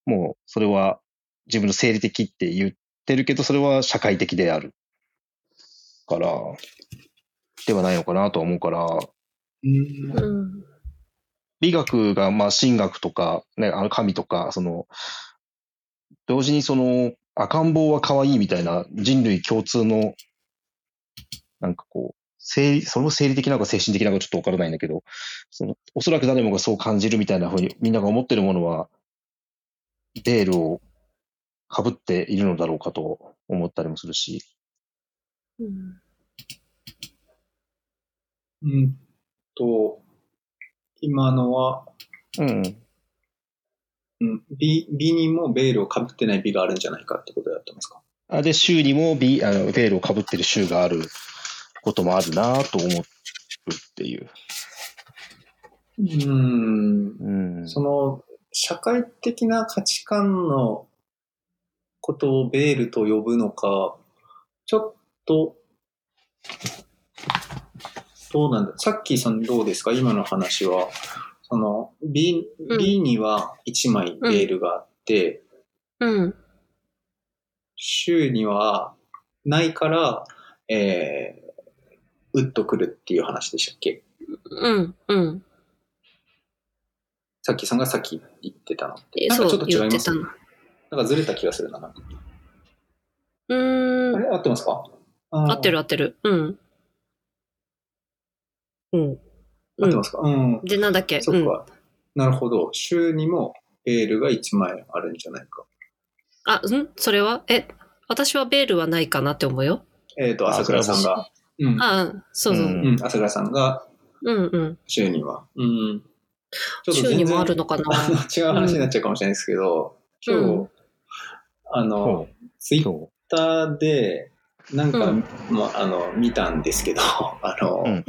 もうそれは自分の生理的って言ってるけど、それは社会的であるから、ではないのかなとは思うから、うんうん。美学が、まあ、神学とか、ね、あの神とか、その、同時にその、赤ん坊は可愛いみたいな人類共通の、なんかこう、生理、それも生理的なのか精神的なのかちょっとわからないんだけど、その、おそらく誰もがそう感じるみたいな風にみんなが思ってるものは、ベールを被っているのだろうかと思ったりもするし、うん。うんと、今のは、うん。うん、美、美にもベールをかぶってない美があるんじゃないかってことだってますか？あで、州にもビあのベールを被ってる州があることもあるなと思うっていう。うん。うん。その、社会的な価値観のことをベールと呼ぶのか、ちょっと、どうなんださっきさんどうですか？今の話は、その、美、うん美には1枚ベールがあって、うん。週にはないから、えー、うっとくるっていう話でしたっけ？うん。うん。さっきさんがさっき言ってたのって。えなんかちょっと違います？言ってたの。なんかずれた気がするな。なんかうーん。あれ？合ってますか？合ってる合ってる。うん。うん。合ってますか？うん。で、なんだっけ？うん。そっか。なるほど。週にもベールが1枚あるんじゃないか。あ、ん？それは？え、私はベールはないかなって思うよ。えっ、と、朝倉さんが。うん。ああ、そうそう。ううんうん、朝倉さんがうん。うん。週には。うん。ちょっと週にもあるのかな？[laughs] 違う話になっちゃうかもしれないですけど、今日、うんあのそ、ツイッそターで、なんか、うんまあ、あの、見たんですけど、[laughs] あの、うん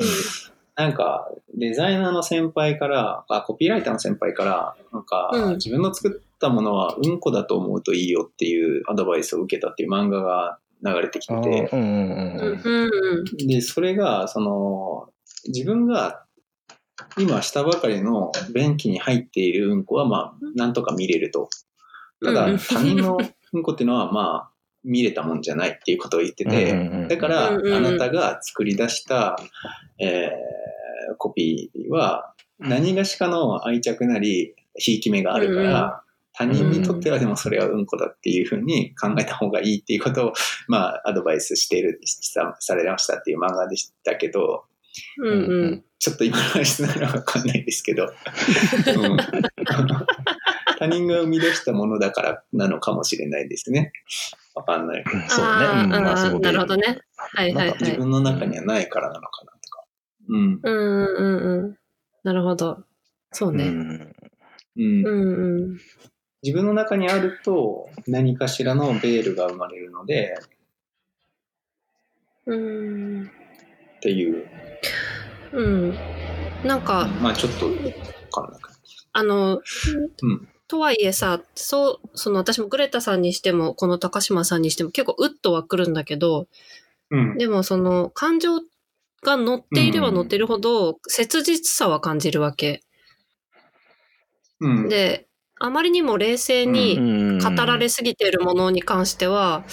なんか、デザイナーの先輩から、あコピーライターの先輩から、なんか、うん自分の作ったものはうんこだと思うといいよっていうアドバイスを受けたっていう漫画が流れてきて。で、それが、その、自分が今したばかりの便器に入っているうんこは、まあ、なんとか見れると。ただ、うん他人のうんこっていうのは、まあ、見れたもんじゃないっていうことを言ってて、うんうんうんだから、うんうんあなたが作り出した、えーコピーは、何がしかの愛着なり、ひいき目があるから、他人にとってはでもそれはうんこだっていうふうに考えた方がいいっていうことを、[laughs] まあ、アドバイスしている、さされましたっていう漫画でしたけど、うん。うん。ちょっと今の話ならわかんないですけど、うん他人が生み出したものだからなのかもしれないですね。わかんない。そうだね。うん、まあ。なるほどね。はいはいはい。自分の中にはないからなのかなとか。うん。うんうんうん。なるほど。そうね。うんうんうんうん。自分の中にあると何かしらのベールが生まれるのでうん。っていう、うん。なんか、まあちょっとわかんなくあの、うんとはいえさ、そう、その私もグレタさんにしても、この高島さんにしても結構うっとはくるんだけど、うん。でもその感情が乗っていれば乗っているほど切実さは感じるわけ。うん。で、あまりにも冷静にうん語られすぎているものに関しては、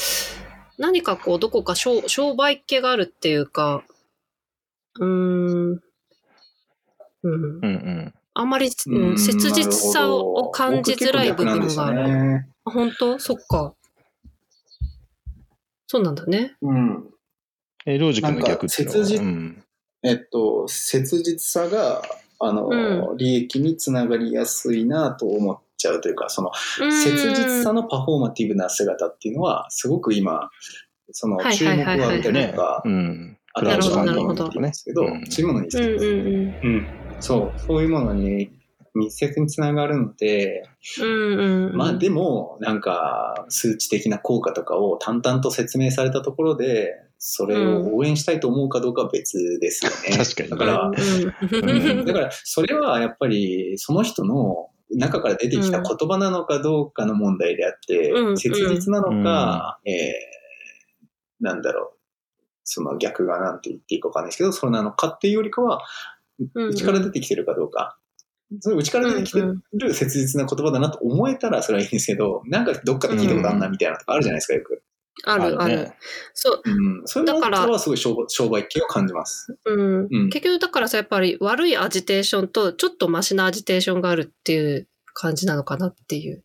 何かこう、どこか商商売っ気があるっていうか、うーん、うんうんうん。あんまり、ううんん、切実さを感じづらい部分がある。る。あ本当？そっか。そうなんだね。うん。え、ロージ君の逆っていうのは？えっと、切実さが、あの、う利益につながりやすいなと思っちゃうというか、その、切実さのパフォーマティブな姿っていうのは、すごく今、その、はい注目を浴びたりとか、うん。あとはなるほどなるほど。ですけど、うん。そういうものに、うんうん。うん、そう、そういうものに密接につながるので、うん。うんうんうん。まあでも、なんか、数値的な効果とかを淡々と説明されたところで、それを応援したいと思うかどうかは別ですよね。確かにだから、うんうんうんだから、それはやっぱり、その人の中から出てきた言葉なのかどうかの問題であって、うん切実なのか、えーなんだろう、その逆がなんて言っていいかわかんないですけど、それなのかっていうよりかは、うん内から出てきてるかどうか。それ内から出てきてる切実な言葉だなと思えたらそれはいいんですけど、なんかどっかで聞いたことあんなみたいなとかあるじゃないですか、よく。あるある。ねそう。うん。そういうのだからはすごい商売商売系を感じます。うん。うん。結局だからさ、やっぱり悪いアジテーションとちょっとマシなアジテーションがあるっていう感じなのかなっていう。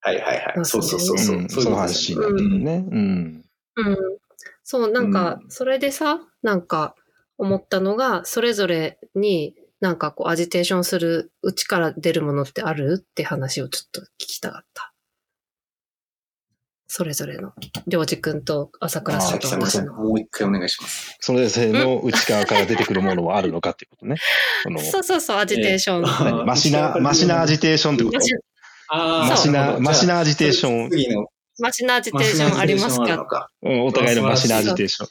はいはいはい。まあそうそうそうそう。うんそういう話になってるね。うん。うん。そう、なんかう、んそれでさ、なんか思ったのが、それぞれになんかこうアジテーションする、内から出るものってあるって話をちょっと聞きたかった。それぞれの。りょうじくんと朝倉さんと私の。もう一回お願いします。それぞれの内側から出てくるものはあるのかっていうことね。[laughs] そうそうそう、アジテーション。えー何マシな、[laughs] マシなアジテーションってこと？マシあマシな、マシななアジテーション。次のマシなアジテーションありますか。うんお互いのマシなアジテーション。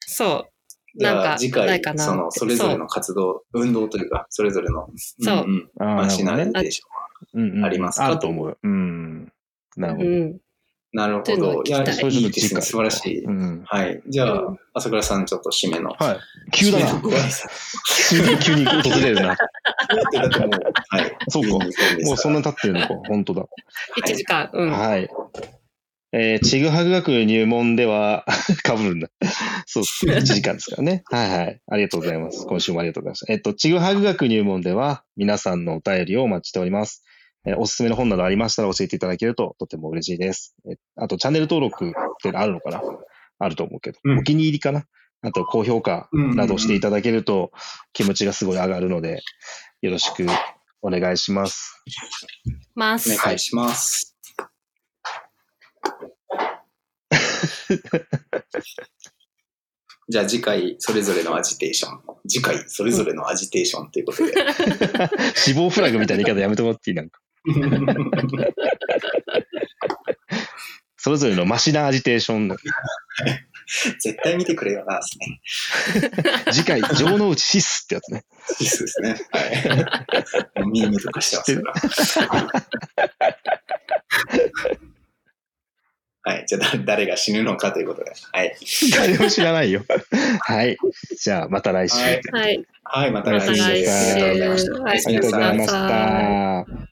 そう。じゃなんかあ次回、ないかなその、それぞれの活動、運動というか、それぞれの、そうんんあーマシなアなるほどねジテーショうんうんありますか？あると思う。うん。なるほど。うん。ン。なるほど。いや、いいいですね。素晴らしい。うん。はい。じゃあうん、朝倉さん、ちょっと締めの。はい。急だな締めの。ご挨拶急に、急に訪れるな。だってだってもう、はい。そうか12分ですからもうそんな経ってるのか。本当だ。1時間。うん。はい。えー、ちぐはぐ学入門では、[laughs] かぶるんだ。そうです。1 [laughs] 時間ですからね。はいはい。ありがとうございます。今週もありがとうございました。えっと、ちぐはぐ学入門では、皆さんのお便りをお待ちしております。えーおすすめの本などありましたら教えていただけるととても嬉しいです。えあと、チャンネル登録ってあるのかな？あると思うけど、うんお気に入りかな？あと、高評価などしていただけると気持ちがすごい上がるので、よろしくお願いします。ます。お願いします。じゃあ次回、それぞれのアジテーション。次回、それぞれのアジテーションということで。死亡フラグみたいな言い方やめてもらっていいなんか。それぞれのマシなアジテーションの。絶対見てくれよな、ですね。次回、城之内シスってやつね。そうですね。はい。ミームとかしてますから。はい。じゃあ、だ誰が死ぬのかということで。はい。誰も知らないよ。はい。じゃあ、また来週。はいはい。はい、また来週。ありがとうございました。はいありがとうございました。